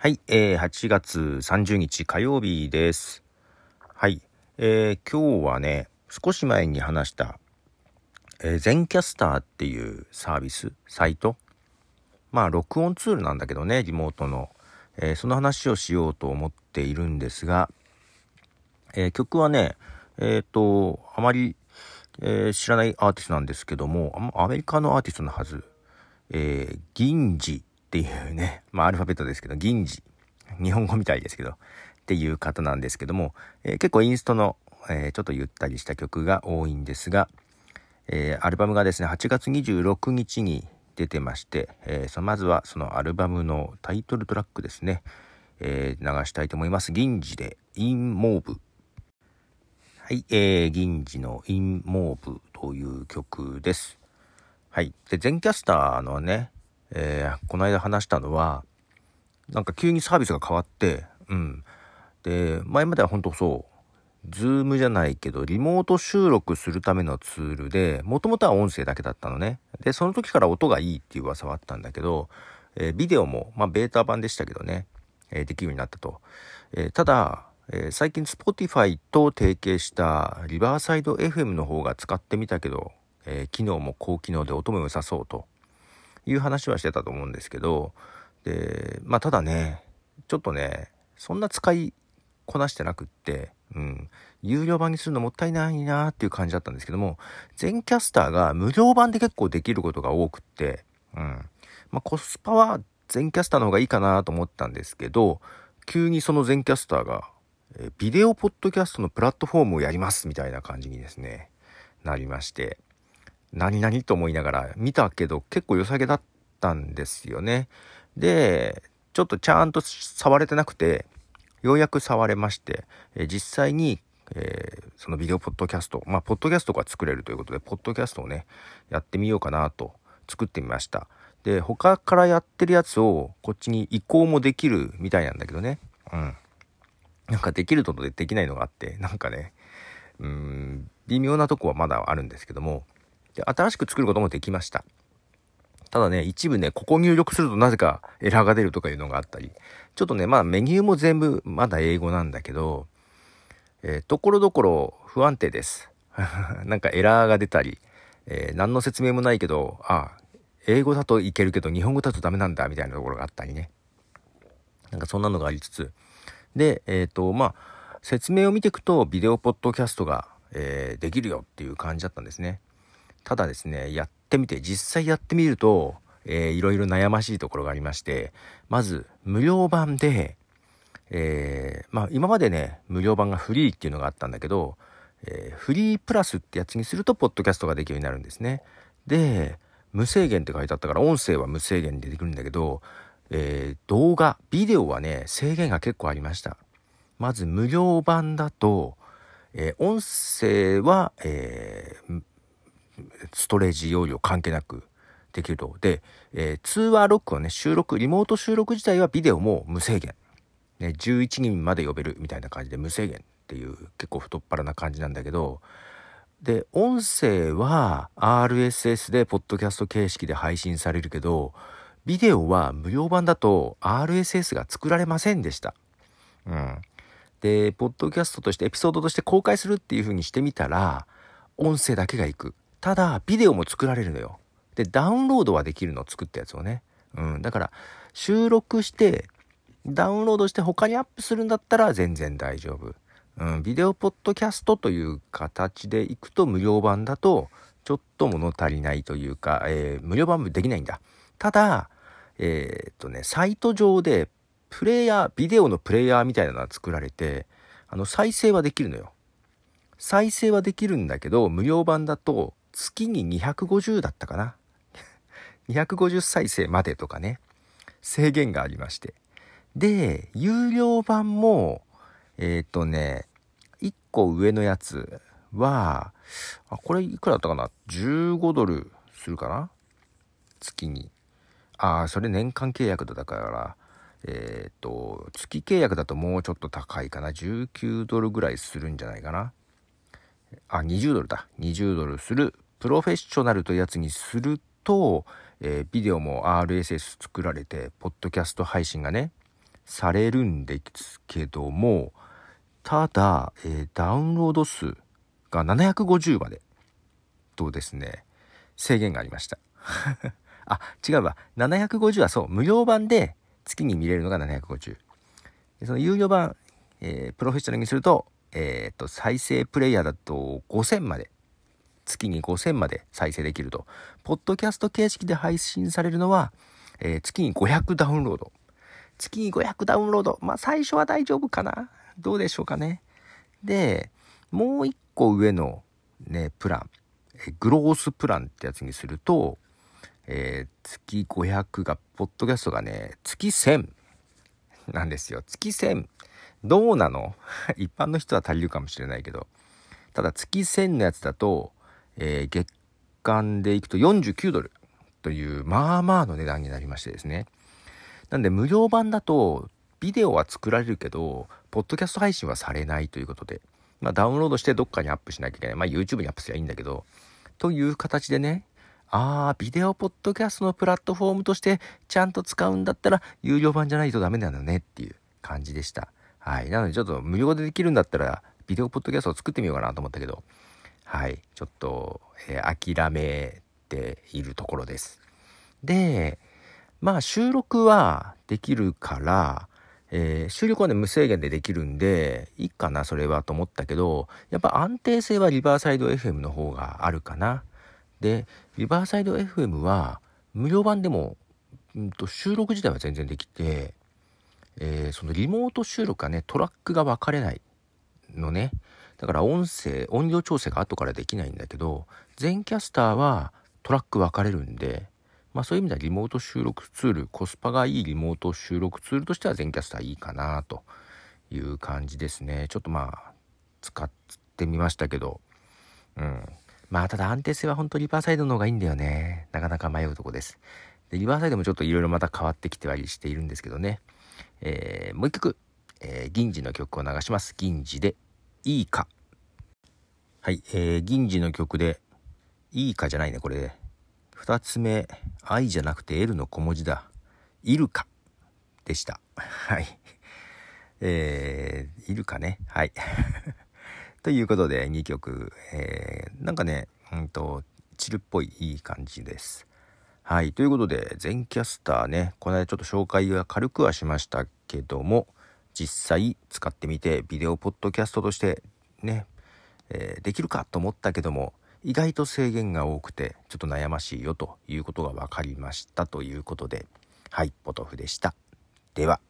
はい、えー、8月30日火曜日です。はい、えー、今日はね、少し前に話した、えー、ゼンキャスターっていうサービス、サイト。まあ、録音ツールなんだけどね、リモートの。えーその話をしようと思っているんですが、えー曲はね、えっ、と、あまり、えー知らないアーティストなんですけども、アメリカのアーティストのはず。えー、 Ginji っていうね、まあアルファベットですけど、 Ginji。日本語みたいですけど、っていう方なんですけども、えー結構インストの、えーちょっとゆったりした曲が多いんですが、えーアルバムがですね、8月26日に出てまして、えーそまずはそのアルバムのタイトルトラックですね、えー流したいと思います。 Ginji で、 In Mauve。はい、えー、 Ginji の In Mauve という曲です。はい。で、 Zencastr のね、えーこの間話したのは、なんか急にサービスが変わって、うん。で、前までは本当そう、 Zoom じゃないけど、リモート収録するためのツールで、もともとは音声だけだったのね。で、その時から音がいいっていう噂はあったんだけど、えービデオも、まあ、ベータ版でしたけどね、えーできるようになったと。えただ、え最近 Spotify と提携したリバーサイド FM の方が使ってみたけど、え機能も高機能で音も良さそうという話はしてたと思うんですけど、で、まあただね、ちょっとね、そんな使いこなしてなくって、うん、有料版にするのもったいないなっていう感じだったんですけども、全キャスターが無料版で結構できることが多くって、うん、まあコスパは全キャスターの方がいいかなと思ったんですけど、急にその全キャスターが、えビデオポッドキャストのプラットフォームをやりますみたいな感じにですね、なりまして、何々と思いながら見たけど結構良さげだったんですよね。で、ちょっとちゃんと触れてなくて、ようやく触れまして、え実際に、えーそのビデオポッドキャスト、まあ、ポッドキャストが作れるということで、ポッドキャストをね、やってみようかなと作ってみました。で、他からやってるやつをこっちに移行もできるみたいなんだけどね。うん。なんかできるのとできないのがあって、なんかね、うん、微妙なとこはまだあるんですけども、新しく作ることもできました。ただね、一部ね、ここ入力するとなぜかエラーが出るとかいうのがあったり、ちょっとね、まあメニューも全部まだ英語なんだけど、えーところどころ不安定です。なんかエラーが出たり、えー何の説明もないけど、あ英語だといけるけど日本語だとダメなんだみたいなところがあったりね。なんかそんなのがありつつ。で、えっ、と、まあ、説明を見ていくと、ビデオポッドキャストが、えーできるよっていう感じだったんですね。ただですね、やってみて、実際やってみると、えーいろいろ悩ましいところがありまして、まず、無料版で、えーまあ、今までね、無料版がフリーっていうのがあったんだけど、えーフリープラスってやつにすると、ポッドキャストができるようになるんですね。で、無制限って書いてあったから、音声は無制限でできるんだけど、えー動画、ビデオはね、制限が結構ありました。まず、無料版だと、えー音声は、えーストレージ容量関係なくできると。で、えー通話録音ね、収録、リモート収録自体はビデオも無制限。ね、11人まで呼べるみたいな感じで無制限っていう結構太っ腹な感じなんだけど、で、音声は RSS でポッドキャスト形式で配信されるけど、ビデオは無料版だと RSS が作られませんでした。うん。で、ポッドキャストとしてエピソードとして公開するっていう風にしてみたら、音声だけがいく。ただ、ビデオも作られるのよ。で、ダウンロードはできるの、作ったやつをね。うん。だから、収録して、ダウンロードして他にアップするんだったら全然大丈夫。うん。ビデオポッドキャストという形でいくと無料版だと、ちょっと物足りないというか、えー無料版もできないんだ。ただ、えーっとね、サイト上で、プレイヤー、ビデオのプレイヤーみたいなのが作られて、あの、再生はできるのよ。再生はできるんだけど、無料版だと、月に250だったかな。250再生までとかね、制限がありまして。で、有料版も、えーっとね、1個上のやつは、あ、これいくらだったかな ?15 ドルするかな？月に。ああ、それ年間契約だから、えーっと、月契約だともうちょっと高いかな？19ドルぐらいするんじゃないかな。あ、20ドルだ。20ドルする。プロフェッショナルというやつにすると、えービデオも RSS 作られて、ポッドキャスト配信がね、されるんですけども、ただ、えー、ダウンロード数が750までとですね、制限がありました。あ、違うわ。750はそう、無料版で月に見れるのが750。その有料版、えー、プロフェッショナルにすると、えっ、ー、と、再生プレイヤーだと5000まで、月に5000まで再生できると。ポッドキャスト形式で配信されるのは、えー、月に500ダウンロード。月に500ダウンロード。まあ、最初は大丈夫かな？どうでしょうかね？で、もう一個上のね、プラン、グロースプランってやつにすると、えー、月500が、ポッドキャストがね、月1000なんですよ。月1000。どうなの？一般の人は足りるかもしれないけど。ただ月1000のやつだと、えー、月間でいくと49ドルという、まあまあの値段になりましてですね。なんで無料版だと、ビデオは作られるけど、ポッドキャスト配信はされないということで、まあダウンロードしてどっかにアップしなきゃいけない。まあ YouTube にアップすればいいんだけど、という形でね、ああ、ビデオポッドキャストのプラットフォームとしてちゃんと使うんだったら有料版じゃないとダメなんだねっていう感じでした。はい。なのでちょっと無料でできるんだったらビデオポッドキャストを作ってみようかなと思ったけど、はい。ちょっと、えー、諦めているところです。で、まあ収録はできるから、えー、収録はね、無制限でできるんで、いいかな、それはと思ったけど、やっぱ安定性はリバーサイド FM の方があるかな。で、リバーサイド FM は無料版でも、うんと、収録自体は全然できて、えー、そのリモート収録がね、トラックが分かれないのね。だから音声、音量調整が後からできないんだけど、全キャスターはトラック分かれるんで、まあそういう意味ではリモート収録ツール、コスパがいいリモート収録ツールとしては全キャスターいいかなという感じですね。ちょっとまあ、使ってみましたけど、うん。まあ、ただ安定性は本当リバーサイドの方がいいんだよね。なかなか迷うとこです。で、リバーサイドもちょっといろいろまた変わってきてはりしているんですけどね。えー、もう一曲、えー、銀次の曲を流します。銀次で、いいか。はい、えー、銀次の曲で、いいかじゃないね、これ。二つ目、愛じゃなくて L の小文字だ。いるか。でした。はい。えー、いるかね。はい。ということで2曲、えー、なんかね、うんと、チルっぽいいい感じです。はい。ということで、全キャスターね、この間ちょっと紹介は軽くはしましたけども、実際使ってみて、ビデオポッドキャストとしてね、えー、できるかと思ったけども、意外と制限が多くて、ちょっと悩ましいよということが分かりましたということで、はい、ポトフでした。では。